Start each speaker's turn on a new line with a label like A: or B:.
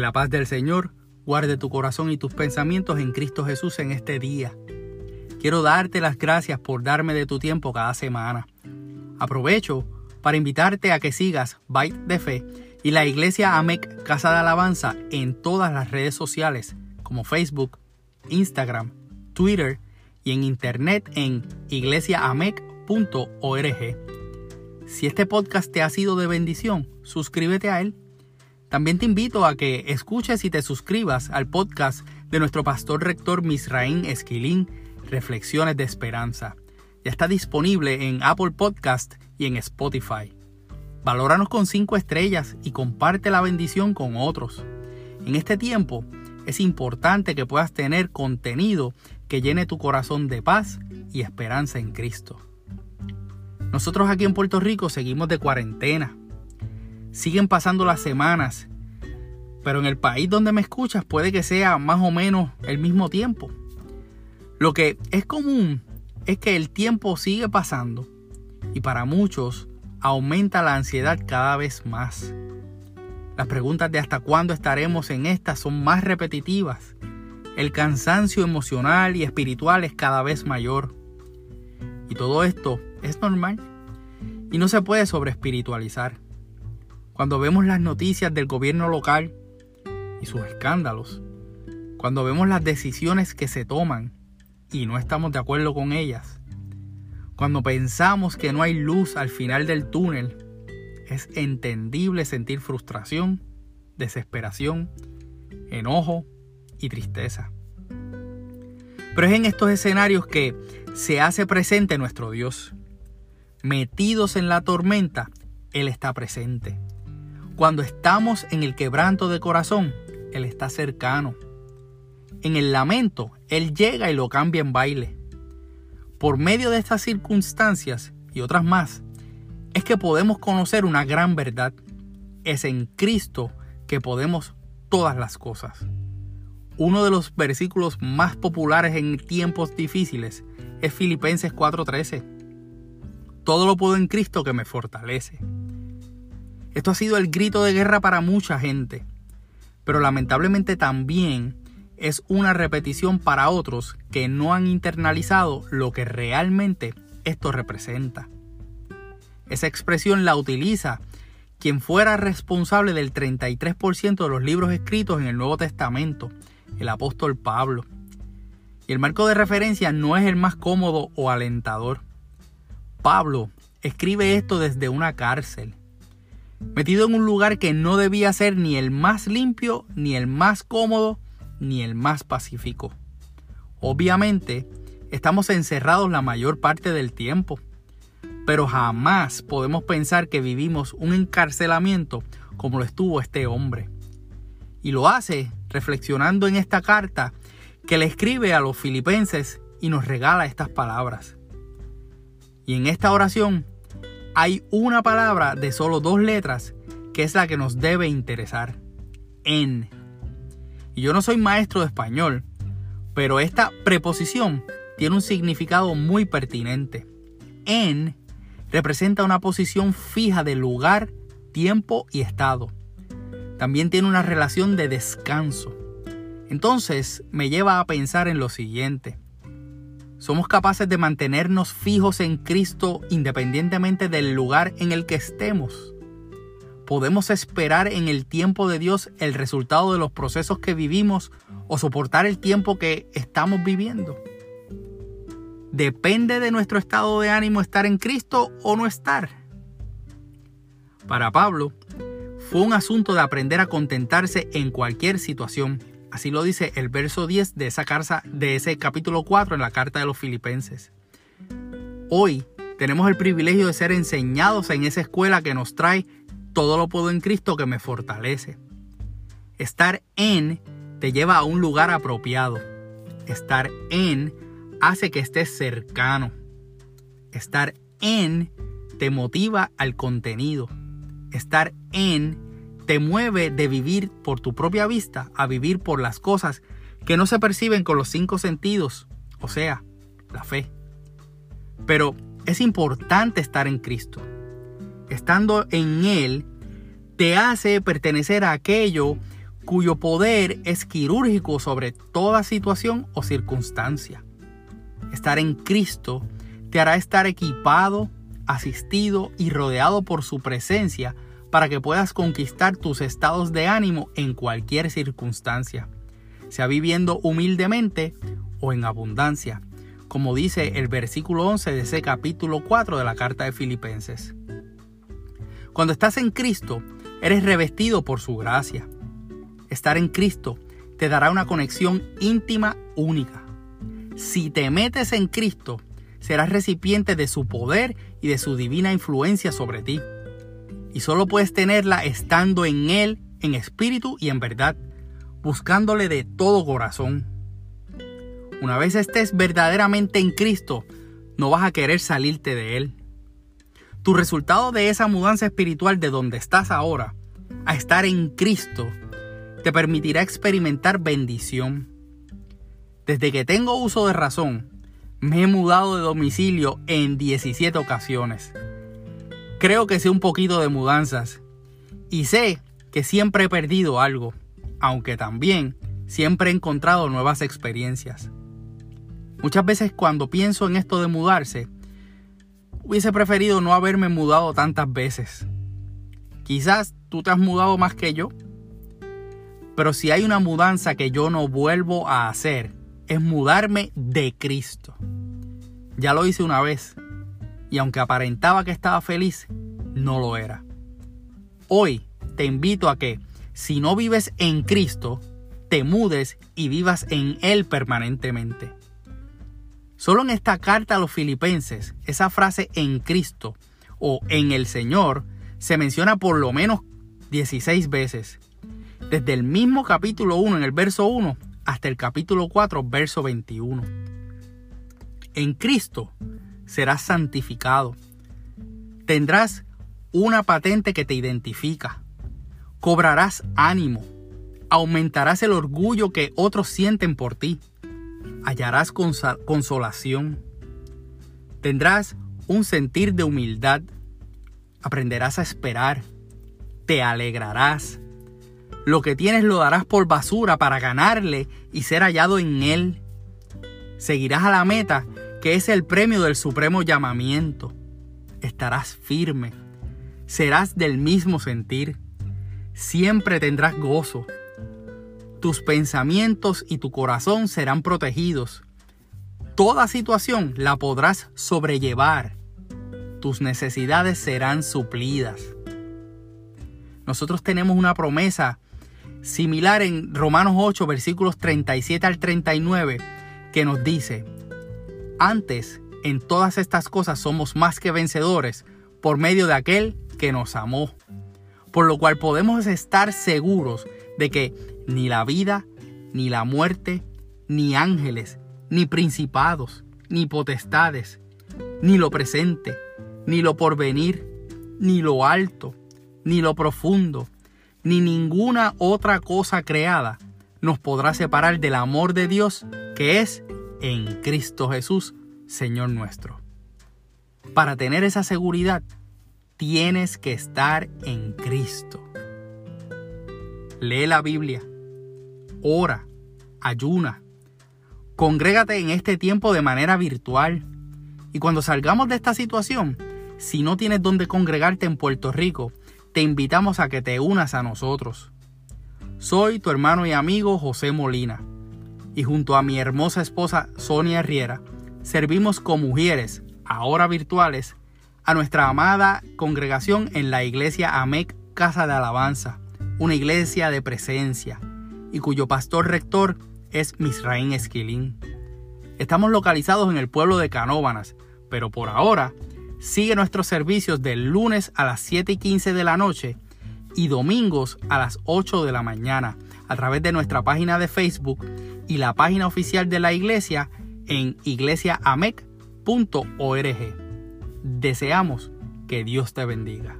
A: La paz del Señor guarde tu corazón y tus pensamientos en Cristo Jesús en este día. Quiero darte las gracias por darme de tu tiempo cada semana. Aprovecho para invitarte a que sigas Byte de Fe y la Iglesia AMEC Casa de Alabanza en todas las redes sociales como Facebook, Instagram, Twitter y en internet en iglesiaamec.org. Si este podcast te ha sido de bendición, suscríbete a él. También te invito a que escuches y te suscribas al podcast de nuestro pastor rector Misraín Esquilín, Reflexiones de Esperanza. Ya está disponible en Apple Podcast y en Spotify. Valóranos con 5 estrellas y comparte la bendición con otros. En este tiempo es importante que puedas tener contenido que llene tu corazón de paz y esperanza en Cristo. Nosotros aquí en Puerto Rico seguimos de cuarentena. Siguen pasando las semanas, pero en el país donde me escuchas puede que sea más o menos el mismo tiempo. Lo que es común es que el tiempo sigue pasando y para muchos aumenta la ansiedad cada vez más. Las preguntas de hasta cuándo estaremos en esta son más repetitivas. El cansancio emocional y espiritual es cada vez mayor. Y todo esto es normal. Y no se puede sobreespiritualizar. Cuando vemos las noticias del gobierno local y sus escándalos, cuando vemos las decisiones que se toman y no estamos de acuerdo con ellas, cuando pensamos que no hay luz al final del túnel, es entendible sentir frustración, desesperación, enojo y tristeza. Pero es en estos escenarios que se hace presente nuestro Dios. Metidos en la tormenta, Él está presente. Cuando estamos en el quebranto de corazón, Él está cercano. En el lamento, Él llega y lo cambia en baile. Por medio de estas circunstancias y otras más, es que podemos conocer una gran verdad. Es en Cristo que podemos todas las cosas. Uno de los versículos más populares en tiempos difíciles es Filipenses 4:13. Todo lo puedo en Cristo que me fortalece. Esto ha sido el grito de guerra para mucha gente, pero lamentablemente también es una repetición para otros que no han internalizado lo que realmente esto representa. Esa expresión la utiliza quien fuera responsable del 33% de los libros escritos en el Nuevo Testamento, el apóstol Pablo. Y el marco de referencia no es el más cómodo o alentador. Pablo escribe esto desde una cárcel, metido en un lugar que no debía ser ni el más limpio ni el más cómodo ni el más pacífico. Obviamente, estamos encerrados la mayor parte del tiempo, pero jamás podemos pensar que vivimos un encarcelamiento como lo estuvo este hombre. Y lo hace reflexionando en esta carta que le escribe a los filipenses y nos regala estas palabras. Y en esta oración hay una palabra de solo dos letras que es la que nos debe interesar. En. Y yo no soy maestro de español, pero esta preposición tiene un significado muy pertinente. En representa una posición fija de lugar, tiempo y estado. También tiene una relación de descanso. Entonces me lleva a pensar en lo siguiente. ¿Somos capaces de mantenernos fijos en Cristo independientemente del lugar en el que estemos? ¿Podemos esperar en el tiempo de Dios el resultado de los procesos que vivimos o soportar el tiempo que estamos viviendo? ¿Depende de nuestro estado de ánimo estar en Cristo o no estar? Para Pablo, fue un asunto de aprender a contentarse en cualquier situación. Así lo dice el verso 10 de, esa carta, de ese capítulo 4 en la carta de los filipenses. Hoy tenemos el privilegio de ser enseñados en esa escuela que nos trae todo lo puedo en Cristo que me fortalece. Estar en te lleva a un lugar apropiado. Estar en hace que estés cercano. Estar en te motiva al contenido. Estar en te mueve de vivir por tu propia vista a vivir por las cosas que no se perciben con los cinco sentidos, o sea, la fe. Pero es importante estar en Cristo estando en Él, te hace pertenecer a aquello cuyo poder es quirúrgico sobre toda situación o circunstancia. Estar en Cristo te hará estar equipado, asistido y rodeado por su presencia para que puedas conquistar tus estados de ánimo en cualquier circunstancia, sea viviendo humildemente o en abundancia, como dice el versículo 11 de ese capítulo 4 de la carta de Filipenses. Cuando estás en Cristo, eres revestido por su gracia. Estar en Cristo te dará una conexión íntima única. Si te metes en Cristo, serás recipiente de su poder y de su divina influencia sobre ti. Y solo puedes tenerla estando en Él en espíritu y en verdad, buscándole de todo corazón. Una vez estés verdaderamente en Cristo, no vas a querer salirte de Él. Tu resultado de esa mudanza espiritual de donde estás ahora a estar en Cristo te permitirá experimentar bendición. Desde que tengo uso de razón, me he mudado de domicilio en 17 ocasiones. Creo que sé un poquito de mudanzas y sé que siempre he perdido algo, aunque también siempre he encontrado nuevas experiencias. Muchas veces cuando pienso en esto de mudarse, hubiese preferido no haberme mudado tantas veces. Quizás tú te has mudado más que yo, pero si hay una mudanza que yo no vuelvo a hacer, es mudarme de Cristo. Ya lo hice una vez y aunque aparentaba que estaba feliz, no lo era. Hoy te invito a que, si no vives en Cristo, te mudes y vivas en Él permanentemente. Solo en esta carta a los filipenses, esa frase en Cristo o en el Señor se menciona por lo menos 16 veces. Desde el mismo capítulo 1 en el verso 1 hasta el capítulo 4 verso 21. En Cristo serás santificado. Tendrás una patente que te identifica. Cobrarás ánimo. Aumentarás el orgullo que otros sienten por ti. Hallarás consolación. Tendrás un sentir de humildad. Aprenderás a esperar. Te alegrarás. Lo que tienes lo darás por basura para ganarle y ser hallado en él. Seguirás a la meta que es el premio del supremo llamamiento. Estarás firme, serás del mismo sentir, siempre tendrás gozo. Tus pensamientos y tu corazón serán protegidos. Toda situación la podrás sobrellevar. Tus necesidades serán suplidas. Nosotros tenemos una promesa similar en Romanos 8, versículos 37 al 39, que nos dice, antes, en todas estas cosas somos más que vencedores por medio de aquel que nos amó. Por lo cual podemos estar seguros de que ni la vida, ni la muerte, ni ángeles, ni principados, ni potestades, ni lo presente, ni lo porvenir, ni lo alto, ni lo profundo, ni ninguna otra cosa creada nos podrá separar del amor de Dios que es en Cristo Jesús, Señor nuestro. Para tener esa seguridad, tienes que estar en Cristo. Lee la Biblia, ora, ayuna, congrégate en este tiempo de manera virtual. Y cuando salgamos de esta situación, si no tienes donde congregarte en Puerto Rico, te invitamos a que te unas a nosotros. Soy tu hermano y amigo José Molina y junto a mi hermosa esposa Sonia Riera, servimos como mujeres, ahora virtuales, a nuestra amada congregación en la iglesia AMEC Casa de Alabanza, una iglesia de presencia, y cuyo pastor rector es Misraín Esquilín. Estamos localizados en el pueblo de Canóbanas, pero por ahora sigue nuestros servicios del lunes a las 7 y 15 de la noche y domingos a las 8 de la mañana a través de nuestra página de Facebook y la página oficial de la iglesia en iglesiaamec.org. Deseamos que Dios te bendiga.